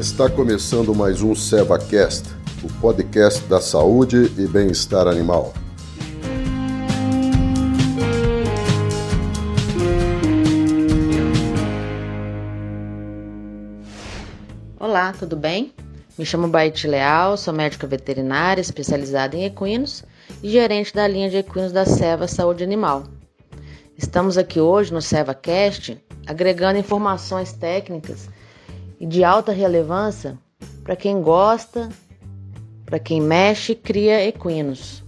Está começando mais um SevaCast, o podcast da saúde e bem-estar animal. Olá, tudo bem? Me chamo Baite Leal, sou médica veterinária especializada em equinos e gerente da linha de equinos da Seva Saúde Animal. Estamos aqui hoje no SevaCast agregando informações técnicas e de alta relevância para quem gosta, para quem mexe e cria equinos.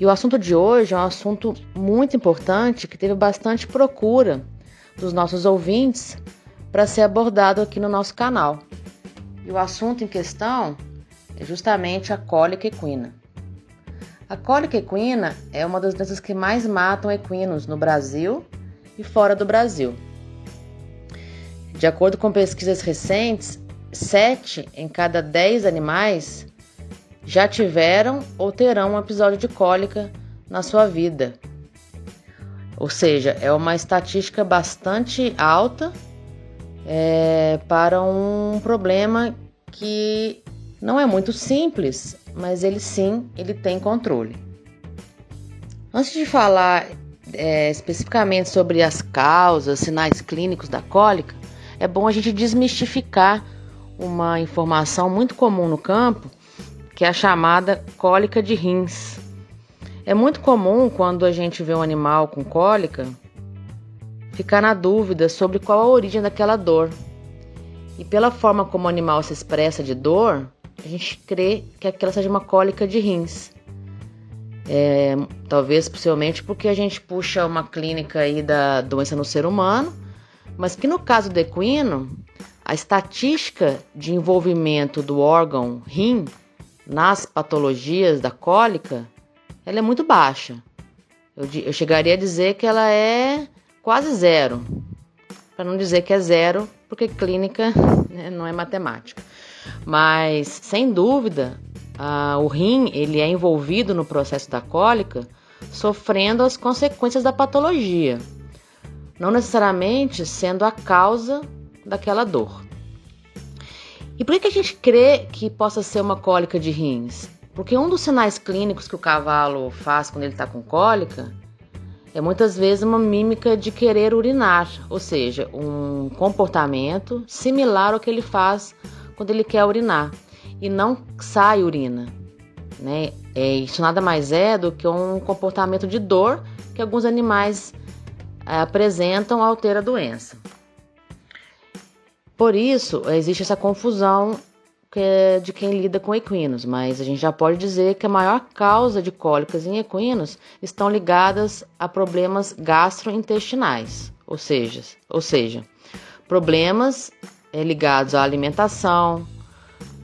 E o assunto de hoje é um assunto muito importante que teve bastante procura dos nossos ouvintes para ser abordado aqui no nosso canal. E o assunto em questão é justamente a cólica equina. A cólica equina é uma das doenças que mais matam equinos no Brasil e fora do Brasil. De acordo com pesquisas recentes, 7 em cada 10 animais já tiveram ou terão um episódio de cólica na sua vida. Ou seja, é uma estatística bastante alta é, para um problema que não é muito simples, mas ele sim ele tem controle. Antes de falar é, especificamente sobre as causas, sinais clínicos da cólica, é bom a gente desmistificar uma informação muito comum no campo, que é a chamada cólica de rins. É muito comum quando a gente vê um animal com cólica ficar na dúvida sobre qual a origem daquela dor. E pela forma como o animal se expressa de dor, a gente crê que aquela seja uma cólica de rins. É, talvez possivelmente porque a gente puxa uma clínica aí da doença no ser humano mas que no caso do equino, a estatística de envolvimento do órgão rim nas patologias da cólica, ela é muito baixa. Eu, eu chegaria a dizer que ela é quase zero, para não dizer que é zero, porque clínica né, não é matemática. Mas sem dúvida, o rim ele é envolvido no processo da cólica, sofrendo as consequências da patologia não necessariamente sendo a causa daquela dor. E por que a gente crê que possa ser uma cólica de rins? Porque um dos sinais clínicos que o cavalo faz quando ele está com cólica é muitas vezes uma mímica de querer urinar, ou seja, um comportamento similar ao que ele faz quando ele quer urinar e não sai urina. Né? É, isso nada mais é do que um comportamento de dor que alguns animais apresentam ao ter a doença. Por isso, existe essa confusão que de quem lida com equinos, mas a gente já pode dizer que a maior causa de cólicas em equinos estão ligadas a problemas gastrointestinais, ou seja, ou seja problemas é, ligados à alimentação,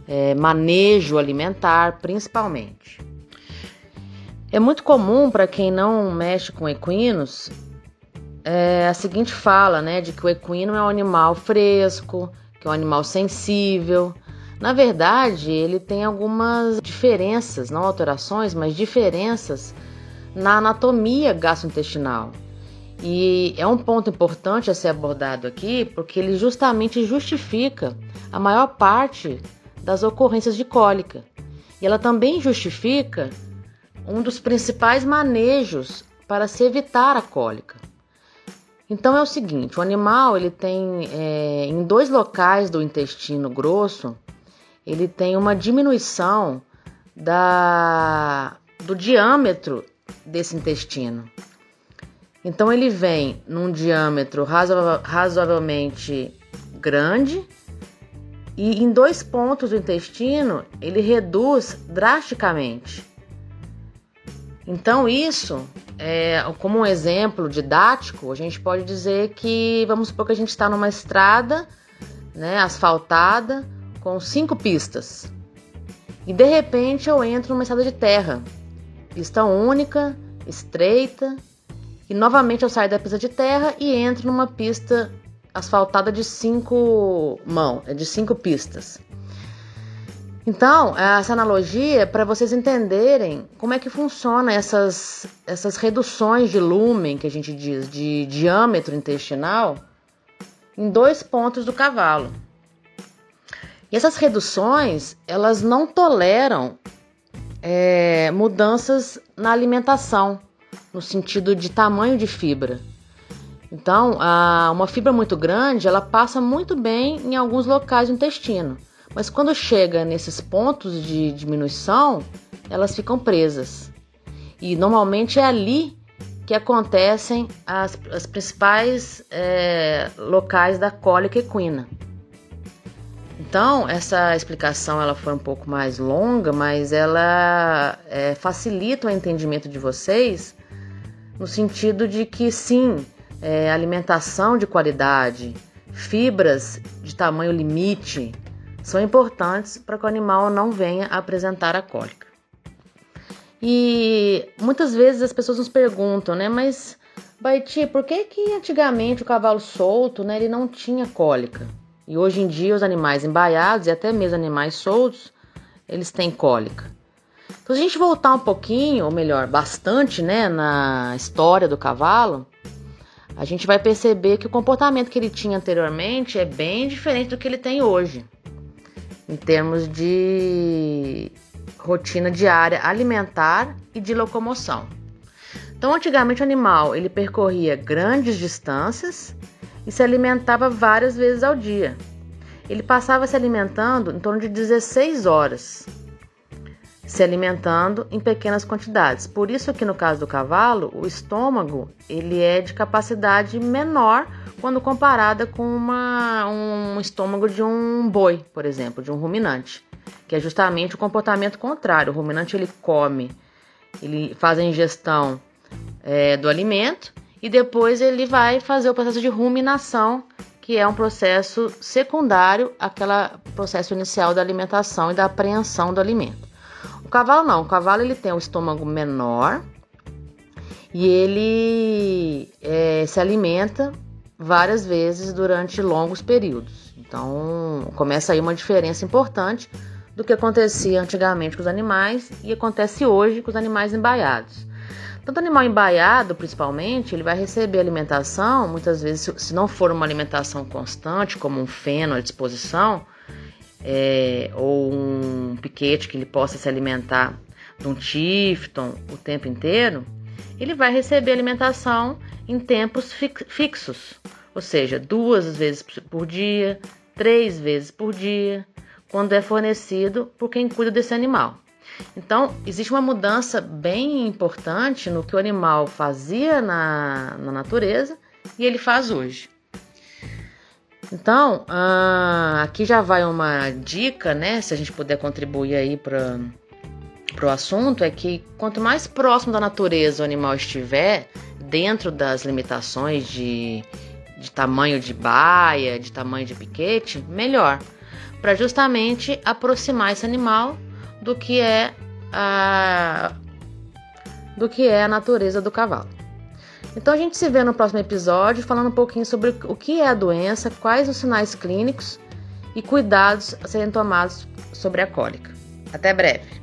é, manejo alimentar, principalmente. É muito comum para quem não mexe com equinos é a seguinte fala, né, de que o equino é um animal fresco, que é um animal sensível. Na verdade, ele tem algumas diferenças, não alterações, mas diferenças na anatomia gastrointestinal. E é um ponto importante a ser abordado aqui, porque ele justamente justifica a maior parte das ocorrências de cólica. E ela também justifica um dos principais manejos para se evitar a cólica. Então é o seguinte, o animal ele tem é, em dois locais do intestino grosso ele tem uma diminuição da, do diâmetro desse intestino. Então ele vem num diâmetro razoavelmente grande e em dois pontos do intestino ele reduz drasticamente. Então isso é, como um exemplo didático, a gente pode dizer que, vamos supor que a gente está numa estrada né, asfaltada com cinco pistas. E de repente eu entro numa estrada de terra, pista única, estreita, e novamente eu saio da pista de terra e entro numa pista asfaltada de cinco mãos, de cinco pistas. Então, essa analogia é para vocês entenderem como é que funciona essas, essas reduções de lumen, que a gente diz, de diâmetro intestinal, em dois pontos do cavalo. E essas reduções, elas não toleram é, mudanças na alimentação, no sentido de tamanho de fibra. Então, a, uma fibra muito grande, ela passa muito bem em alguns locais do intestino, mas quando chega nesses pontos de diminuição, elas ficam presas. E normalmente é ali que acontecem as, as principais é, locais da cólica equina. Então, essa explicação ela foi um pouco mais longa, mas ela é, facilita o entendimento de vocês no sentido de que sim, é, alimentação de qualidade, fibras de tamanho limite são importantes para que o animal não venha apresentar a cólica. E muitas vezes as pessoas nos perguntam, né, mas Baiti, por que que antigamente o cavalo solto, né, ele não tinha cólica? E hoje em dia os animais embaiados e até mesmo animais soltos, eles têm cólica. Então, se a gente voltar um pouquinho, ou melhor, bastante, né, na história do cavalo, a gente vai perceber que o comportamento que ele tinha anteriormente é bem diferente do que ele tem hoje, em termos de rotina diária alimentar e de locomoção. Então, antigamente o animal ele percorria grandes distâncias e se alimentava várias vezes ao dia. Ele passava se alimentando em torno de 16 horas, se alimentando em pequenas quantidades. Por isso que no caso do cavalo, o estômago ele é de capacidade menor quando comparada com uma, um estômago de um boi, por exemplo, de um ruminante, que é justamente o comportamento contrário. O ruminante ele come, ele faz a ingestão é, do alimento e depois ele vai fazer o processo de ruminação, que é um processo secundário àquele processo inicial da alimentação e da apreensão do alimento. O cavalo não, o cavalo ele tem um estômago menor e ele é, se alimenta várias vezes durante longos períodos. Então começa aí uma diferença importante do que acontecia antigamente com os animais e acontece hoje com os animais embaiados. Tanto animal embaiado, principalmente, ele vai receber alimentação, muitas vezes, se não for uma alimentação constante, como um feno à disposição, é, ou um piquete que ele possa se alimentar de um tifton o tempo inteiro, ele vai receber alimentação em tempos fixos, ou seja, duas vezes por dia, três vezes por dia, quando é fornecido por quem cuida desse animal. Então, existe uma mudança bem importante no que o animal fazia na, na natureza e ele faz hoje. Então, ah, aqui já vai uma dica, né? Se a gente puder contribuir aí para o assunto, é que quanto mais próximo da natureza o animal estiver, dentro das limitações de, de tamanho de baia, de tamanho de piquete, melhor, para justamente aproximar esse animal do que é a do que é a natureza do cavalo. Então a gente se vê no próximo episódio falando um pouquinho sobre o que é a doença, quais os sinais clínicos e cuidados a serem tomados sobre a cólica. Até breve.